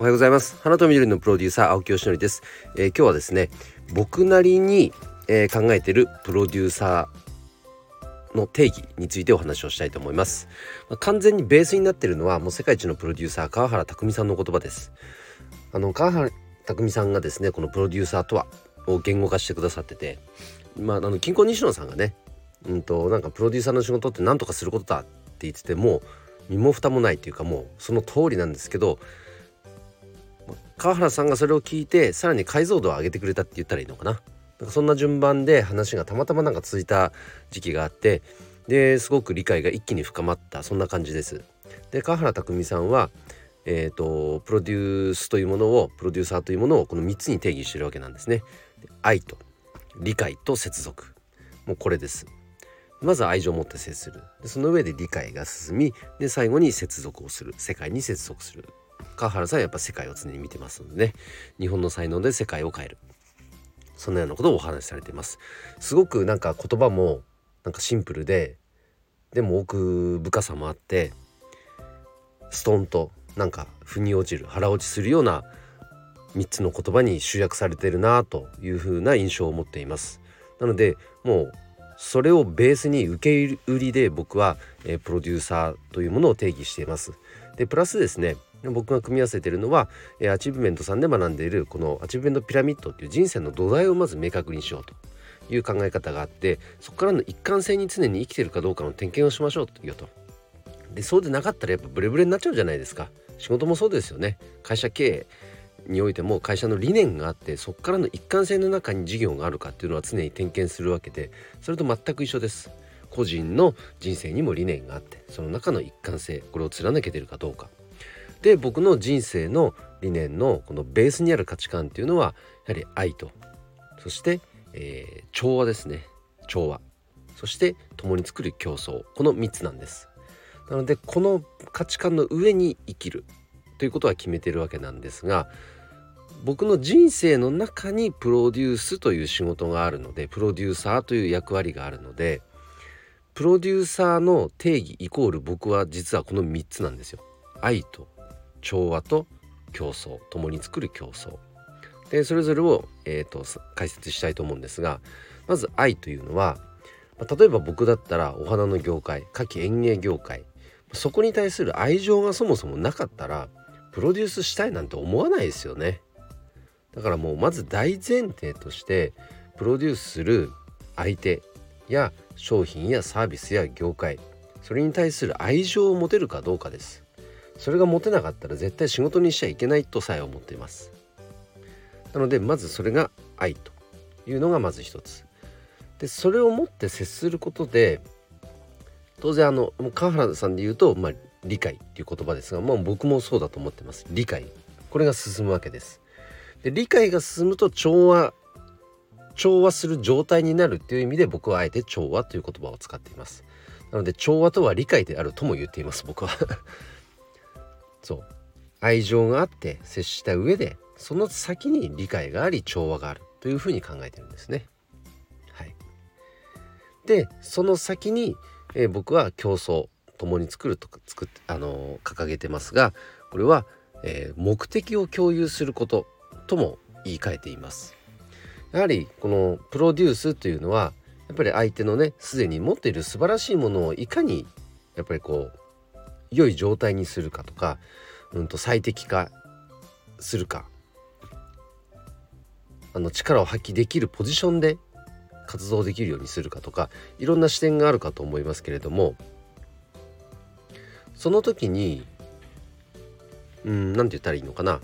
おはようございます。花と緑のプロデューサー青木よしのりです、えー、今日はですね僕なりに、えー、考えてるプロデューサーの定義についてお話をしたいと思います、まあ、完全にベースになってるのはもう世界一のプロデューサー川原拓さんの言葉です。あの川原拓さんがですねこのプロデューサーとはを言語化してくださっててまああの金庫西野さんがねうんとなんかプロデューサーの仕事って何とかすることだって言ってても身も蓋もないというかもうその通りなんですけど川原さんがそれを聞いてさらに解像度を上げてくれたって言ったらいいのかななんかそんな順番で話がたまたまなんか続いた時期があってですごく理解が一気に深まったそんな感じです。で川原拓さんはえーと、プロデュースというものをプロデューサーというものをこの3つに定義してるわけなんですね。愛と理解と接続もうこれです。まず愛情を持って接するでその上で理解が進みで最後に接続をする世界に接続する川原さんはやっぱ世界を常に見てますのでね。日本の才能で世界を変える。そのようなことをお話しされています。すごくなんか言葉もなんかシンプルででも奥深さもあってストンとなんか腑に落ちる腹落ちするような3つの言葉に集約されてるなというふうな印象を持っています。なのでもうそれをベースに受け売りで僕は、え、プロデューサーというものを定義しています。でプラスですね僕が組み合わせているのは、え、アチーブメントさんで学んでいるこのアチーブメントピラミッドっていう人生の土台をまず明確にしようという考え方があってそこからの一貫性に常に生きてるかどうかの点検をしましょうというと。でそうでなかったらやっぱブレブレになっちゃうじゃないですか。仕事もそうですよね。会社経営においても会社の理念があってそこからの一貫性の中に事業があるかっていうのは常に点検するわけでそれと全く一緒です。個人の人生にも理念があってその中の一貫性これを貫けてるかどうか。で僕の人生の理念のこのベースにある価値観っていうのはやはり愛と。そして、えー、調和ですね。調和。そして共に作る競争。この3つなんです。なのでこの価値観の上に生きる。ということは決めてるわけなんですが僕の人生の中にプロデュースという仕事があるのでプロデューサーという役割があるのでプロデューサーの定義イコール僕は実はこの3つなんですよ。愛と調和と競争共に作る競争。でそれぞれを、えーと、解説したいと思うんですがまず愛というのは例えば僕だったらお花の業界夏季園芸業界そこに対する愛情がそもそもなかったらプロデュースしたいなんて思わないですよね。だからもうまず大前提としてプロデュースする相手や商品やサービスや業界それに対する愛情を持てるかどうかです。それが持てなかったら絶対仕事にしちゃいけないとさえ思っています。なのでまずそれが愛というのがまず一つ。でそれを持って接することで当然あの川原さんで言うと、まあ、理解っていう言葉ですが、まあ、僕もそうだと思ってます。理解。これが進むわけです。で理解が進むと調和調和する状態になるっていう意味で僕はあえて調和という言葉を使っています。なので調和とは理解であるとも言っています僕は。そう。愛情があって接した上でその先に理解があり調和があるというふうに考えてるんですね。はい。でその先に、えー、僕は競争共に作るとか作ってあのー、掲げてますがこれは、えー、目的を共有することとも言い換えています。やはりこのプロデュースというのはやっぱり相手のねすでに持っている素晴らしいものをいかにやっぱりこう良い状態にするかとか、うん、と最適化するか。あの力を発揮できるポジションで活動できるようにするかとかいろんな視点があるかと思いますけれどもその時にうん何て言ったらいいのかな。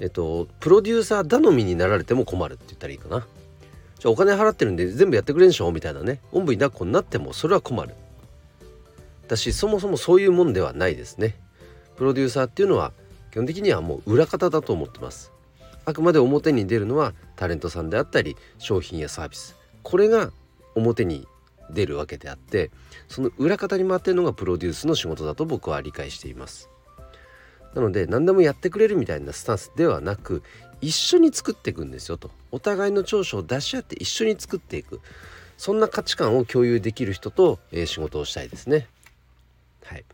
えっとプロデューサー頼みになられても困るって言ったらいいかな。じゃあお金払ってるんで全部やってくれんでしょ？みたいなね。おんぶに抱っこになってもそれは困る。だしそもそもそういうもんではないですね。プロデューサーっていうのは基本的にはもう裏方だと思ってます。あくまで表に出るのはタレントさんであったり商品やサービス。これが表に出るわけであってその裏方に回ってるのがプロデュースの仕事だと僕は理解しています。なので何でもやってくれるみたいなスタンスではなく一緒に作っていくんですよと。お互いの長所を出し合って一緒に作っていく。そんな価値観を共有できる人と、えー、仕事をしたいですね。はい。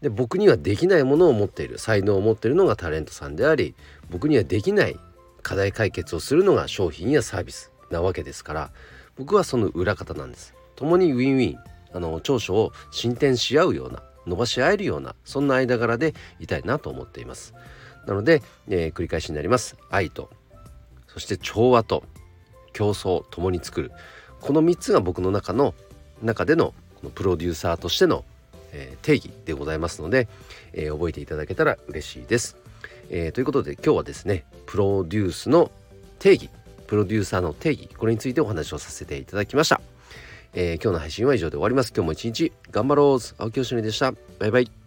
で僕にはできないものを持っている。才能を持っているのがタレントさんであり僕にはできない課題解決をするのが商品やサービスなわけですから僕はその裏方なんです。共にウィンウィン。あの長所を進展し合うような伸ばし合えるようなそんな間柄でいたいなと思っています。なので、えー、繰り返しになります。愛と。そして調和と。競争共に作る。この3つが僕の中の中でのこのプロデューサーとしての、えー、定義でございますので、えー、覚えていただけたら嬉しいです。えー、ということで今日はですねプロデュースの定義プロデューサーの定義これについてお話をさせていただきました。え今日の配信は以上で終わります。今日も一日頑張ろう青木よしのりでした。バイバイ。